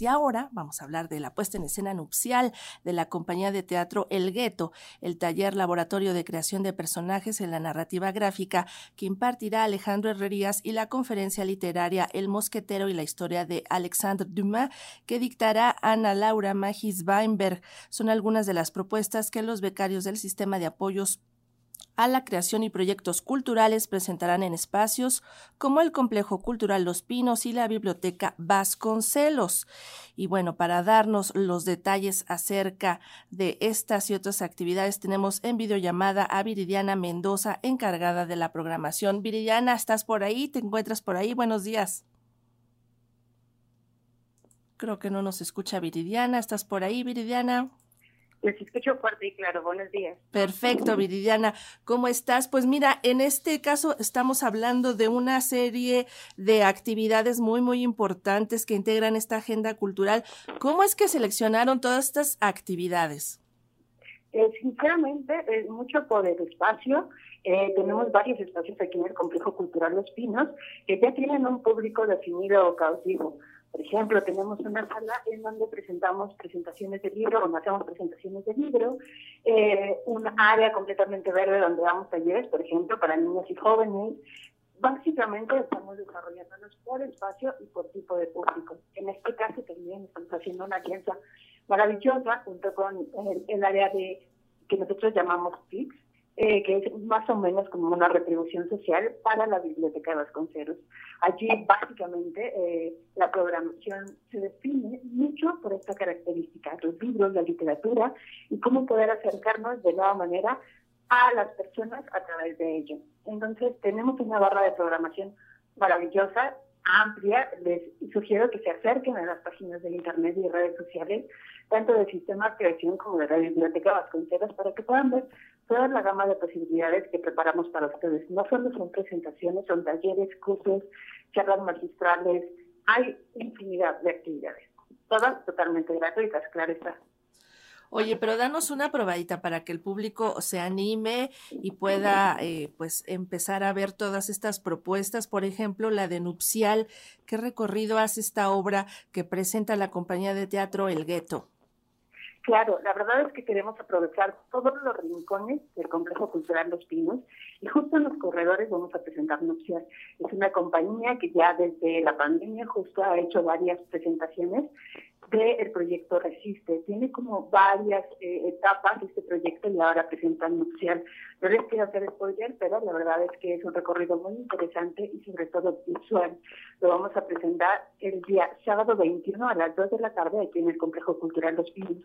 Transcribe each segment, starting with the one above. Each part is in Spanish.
Y ahora vamos a hablar de la puesta en escena nupcial de la compañía de teatro El Gueto, el taller laboratorio de creación de personajes en la narrativa gráfica que impartirá Alejandro Herrerías y la conferencia literaria El Mosquetero y la historia de Alexandre Dumas que dictará Ana Laura Magis Weinberg. Son algunas de las propuestas que los becarios del sistema de apoyos a la creación y proyectos culturales presentarán en espacios como el Complejo Cultural Los Pinos y la Biblioteca Vasconcelos. Y bueno, para darnos los detalles acerca de estas y otras actividades, tenemos en videollamada a Viridiana Mendoza, encargada de la programación. Viridiana, ¿estás por ahí? ¿Te encuentras por ahí? Buenos días. Creo que no nos escucha Viridiana. ¿Estás por ahí, Viridiana? Les escucho fuerte y claro. Buenos días. Perfecto, Viridiana. ¿Cómo estás? Pues mira, en este caso estamos hablando de una serie de actividades muy, muy importantes que integran esta agenda cultural. ¿Cómo es que seleccionaron todas estas actividades? Eh, sinceramente, es mucho por el espacio. Eh, tenemos varios espacios aquí en el Complejo Cultural Los Pinos que ya tienen un público definido o cautivo. Por ejemplo, tenemos una sala en donde presentamos presentaciones de libro, o hacemos presentaciones de libro, eh, un área completamente verde donde damos talleres, por ejemplo, para niños y jóvenes. Básicamente estamos desarrollándonos por espacio y por tipo de público. En este caso también estamos haciendo una alianza maravillosa junto con el, el área de que nosotros llamamos PICS, eh, que es más o menos como una retribución social para la Biblioteca de Vasconcelos. Allí básicamente eh, la programación se define mucho por esta característica, los libros, la literatura y cómo poder acercarnos de nueva manera a las personas a través de ello. Entonces tenemos una barra de programación maravillosa, amplia, les sugiero que se acerquen a las páginas de internet y redes sociales tanto del sistema de creación como de la Biblioteca Vasconcelos, para que puedan ver toda la gama de posibilidades que preparamos para ustedes. No solo son presentaciones, son talleres, cursos, charlas magistrales, hay infinidad de actividades, todas totalmente gratuitas, claro está. Oye, pero danos una probadita para que el público se anime y pueda eh, pues empezar a ver todas estas propuestas. Por ejemplo, la de Nupcial. ¿Qué recorrido hace esta obra que presenta la compañía de teatro El Gueto? Claro, la verdad es que queremos aprovechar todos los rincones del Complejo Cultural Los Pinos y justo en los corredores vamos a presentar Nupcial. Es una compañía que ya desde la pandemia justo ha hecho varias presentaciones del proyecto Resiste. Tiene como varias eh, etapas este proyecto y ahora presenta Nupcial. No les quiero hacer spoiler, pero la verdad es que es un recorrido muy interesante y sobre todo visual. Lo vamos a presentar el día sábado 21 a las 2 de la tarde aquí en el Complejo Cultural Los Pinos.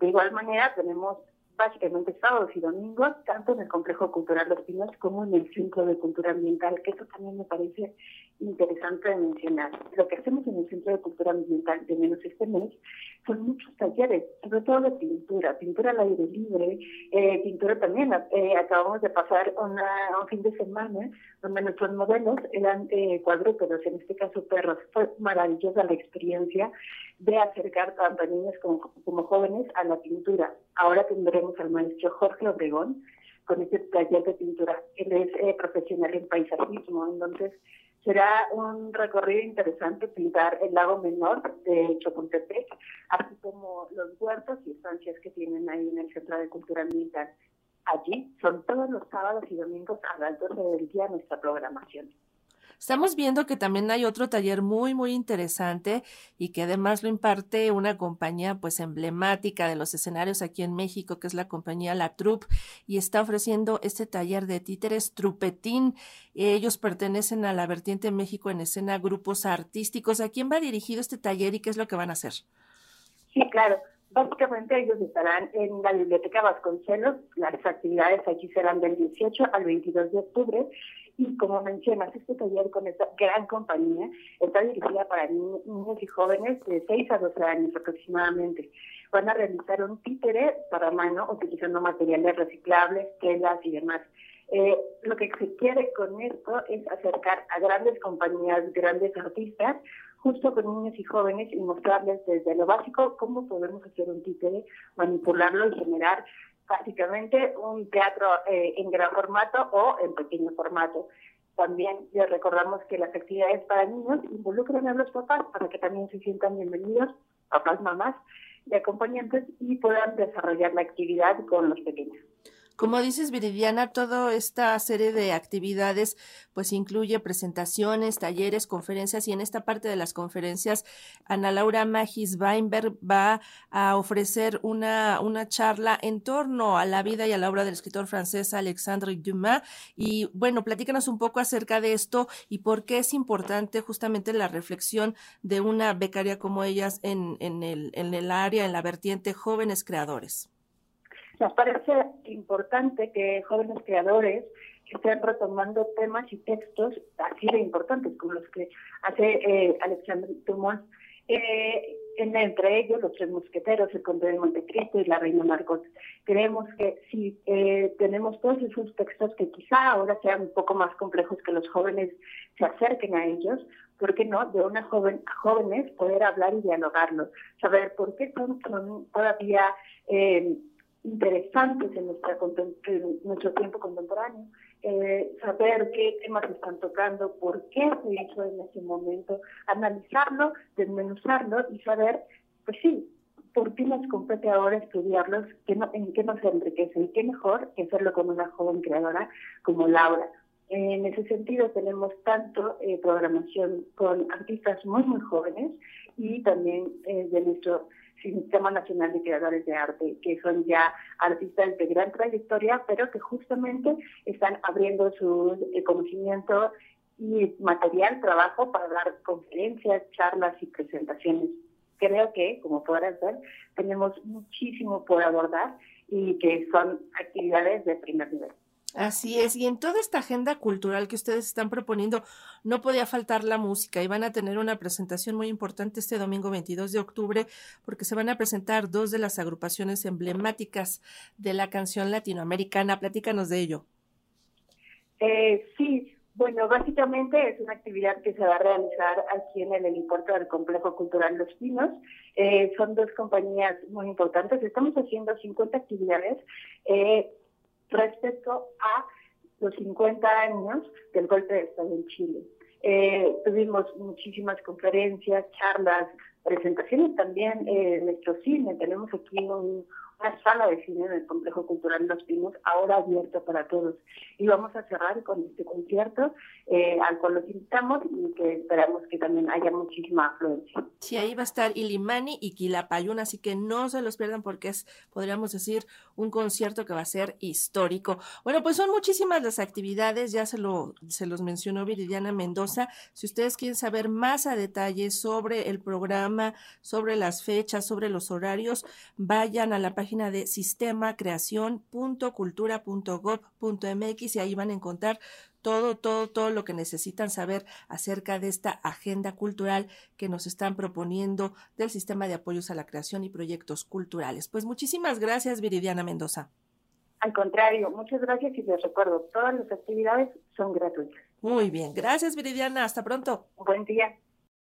De igual manera, tenemos básicamente sábados y domingos, tanto en el Complejo Cultural Los Pinos como en el Centro de Cultura Ambiental, que eso también me parece interesante de mencionar. Lo que hacemos en el Centro de Cultura Ambiental, de menos este mes, son muchos talleres, sobre todo de pintura, pintura al aire libre, eh, pintura también. Eh, acabamos de pasar una, un fin de semana donde nuestros modelos eran eh, cuadrúpedos, en este caso perros. Fue maravillosa la experiencia de acercar tanto a niños como, como jóvenes a la pintura. Ahora tendremos al maestro Jorge Obregón con este taller de pintura. Él es eh, profesional en paisajismo, entonces será un recorrido interesante pintar el lago menor de Chocontepec, así como los huertos y estancias que tienen ahí en el Centro de Cultura Ambiental. Allí son todos los sábados y domingos a las 12 del día nuestra programación. Estamos viendo que también hay otro taller muy, muy interesante y que además lo imparte una compañía pues emblemática de los escenarios aquí en México, que es la compañía La Troupe, y está ofreciendo este taller de títeres Trupetín. Ellos pertenecen a la vertiente México en escena grupos artísticos. ¿A quién va dirigido este taller y qué es lo que van a hacer? Sí, claro. Básicamente ellos estarán en la Biblioteca Vasconcelos. Las actividades aquí serán del 18 al 22 de octubre y como mencionas, este taller con esta gran compañía está dirigida para niños y jóvenes de 6 a 12 años aproximadamente. Van a realizar un títere para mano utilizando materiales reciclables, telas y demás. Eh, lo que se quiere con esto es acercar a grandes compañías, grandes artistas, justo con niños y jóvenes y mostrarles desde lo básico cómo podemos hacer un títere, manipularlo y generar básicamente un teatro eh, en gran formato o en pequeño formato. también les recordamos que las actividades para niños involucran a los papás para que también se sientan bienvenidos, papás, mamás y acompañantes, y puedan desarrollar la actividad con los pequeños. Como dices, Viridiana, toda esta serie de actividades pues incluye presentaciones, talleres, conferencias y en esta parte de las conferencias Ana Laura Magis Weinberg va a ofrecer una, una charla en torno a la vida y a la obra del escritor francés Alexandre Dumas y bueno, platícanos un poco acerca de esto y por qué es importante justamente la reflexión de una becaria como ellas en, en, el, en el área, en la vertiente jóvenes creadores. Nos parece importante que jóvenes creadores estén retomando temas y textos así de importantes como los que hace eh, Alexandre Dumas, eh, entre ellos Los Tres Mosqueteros, El Conde de Montecristo y La Reina Margot. Creemos que si eh, tenemos todos esos textos que quizá ahora sean un poco más complejos que los jóvenes se acerquen a ellos, ¿por qué no? De una joven jóvenes poder hablar y dialogarlo, saber por qué son, son todavía... Eh, interesantes en, nuestra, nuestro tiempo contemporáneo, eh, saber qué temas están tocando, por qué se hizo en ese momento, analizarlo, desmenuzarlo y saber, pues sí, por qué nos compete ahora estudiarlos, qué no, en qué nos enriquece y qué mejor que hacerlo con una joven creadora como Laura. En ese sentido tenemos tanto eh, programación con artistas muy, muy jóvenes y también eh, de nuestro Sistema Nacional de Creadores de Arte, que son ya artistas de gran trayectoria, pero que justamente están abriendo su eh, conocimiento y material, trabajo para dar conferencias, charlas y presentaciones. Creo que, como podrás ver, tenemos muchísimo por abordar y que son actividades de primer nivel. Así es, y en toda esta agenda cultural que ustedes están proponiendo, no podía faltar la música y van a tener una presentación muy importante este domingo 22 de octubre porque se van a presentar dos de las agrupaciones emblemáticas de la canción latinoamericana. Platícanos de ello. Eh, sí, bueno, básicamente es una actividad que se va a realizar aquí en el helipuerto del Complejo Cultural Los Pinos. Eh, son dos compañías muy importantes. Estamos haciendo 50 actividades. Eh, respecto a los 50 años del golpe de Estado en Chile. Eh, tuvimos muchísimas conferencias, charlas, presentaciones también eh, en nuestro cine. Tenemos aquí un, una sala de cine en Complejo Cultural Los Pinos, ahora abierta para todos. Y vamos a cerrar con este concierto eh, al cual los invitamos y que esperamos que también haya muchísima afluencia. Sí, ahí va a estar Ilimani y Quilapayún, así que no se los pierdan porque es, podríamos decir, un concierto que va a ser histórico. Bueno, pues son muchísimas las actividades, ya se, lo, se los mencionó Viridiana Mendoza. Si ustedes quieren saber más a detalle sobre el programa, sobre las fechas, sobre los horarios, vayan a la página página de sistemacreación.cultura.gov.mx y ahí van a encontrar todo, todo, todo lo que necesitan saber acerca de esta agenda cultural que nos están proponiendo del sistema de apoyos a la creación y proyectos culturales. Pues muchísimas gracias, Viridiana Mendoza. Al contrario, muchas gracias y les recuerdo, todas las actividades son gratuitas. Muy bien, gracias Viridiana, hasta pronto. Buen día.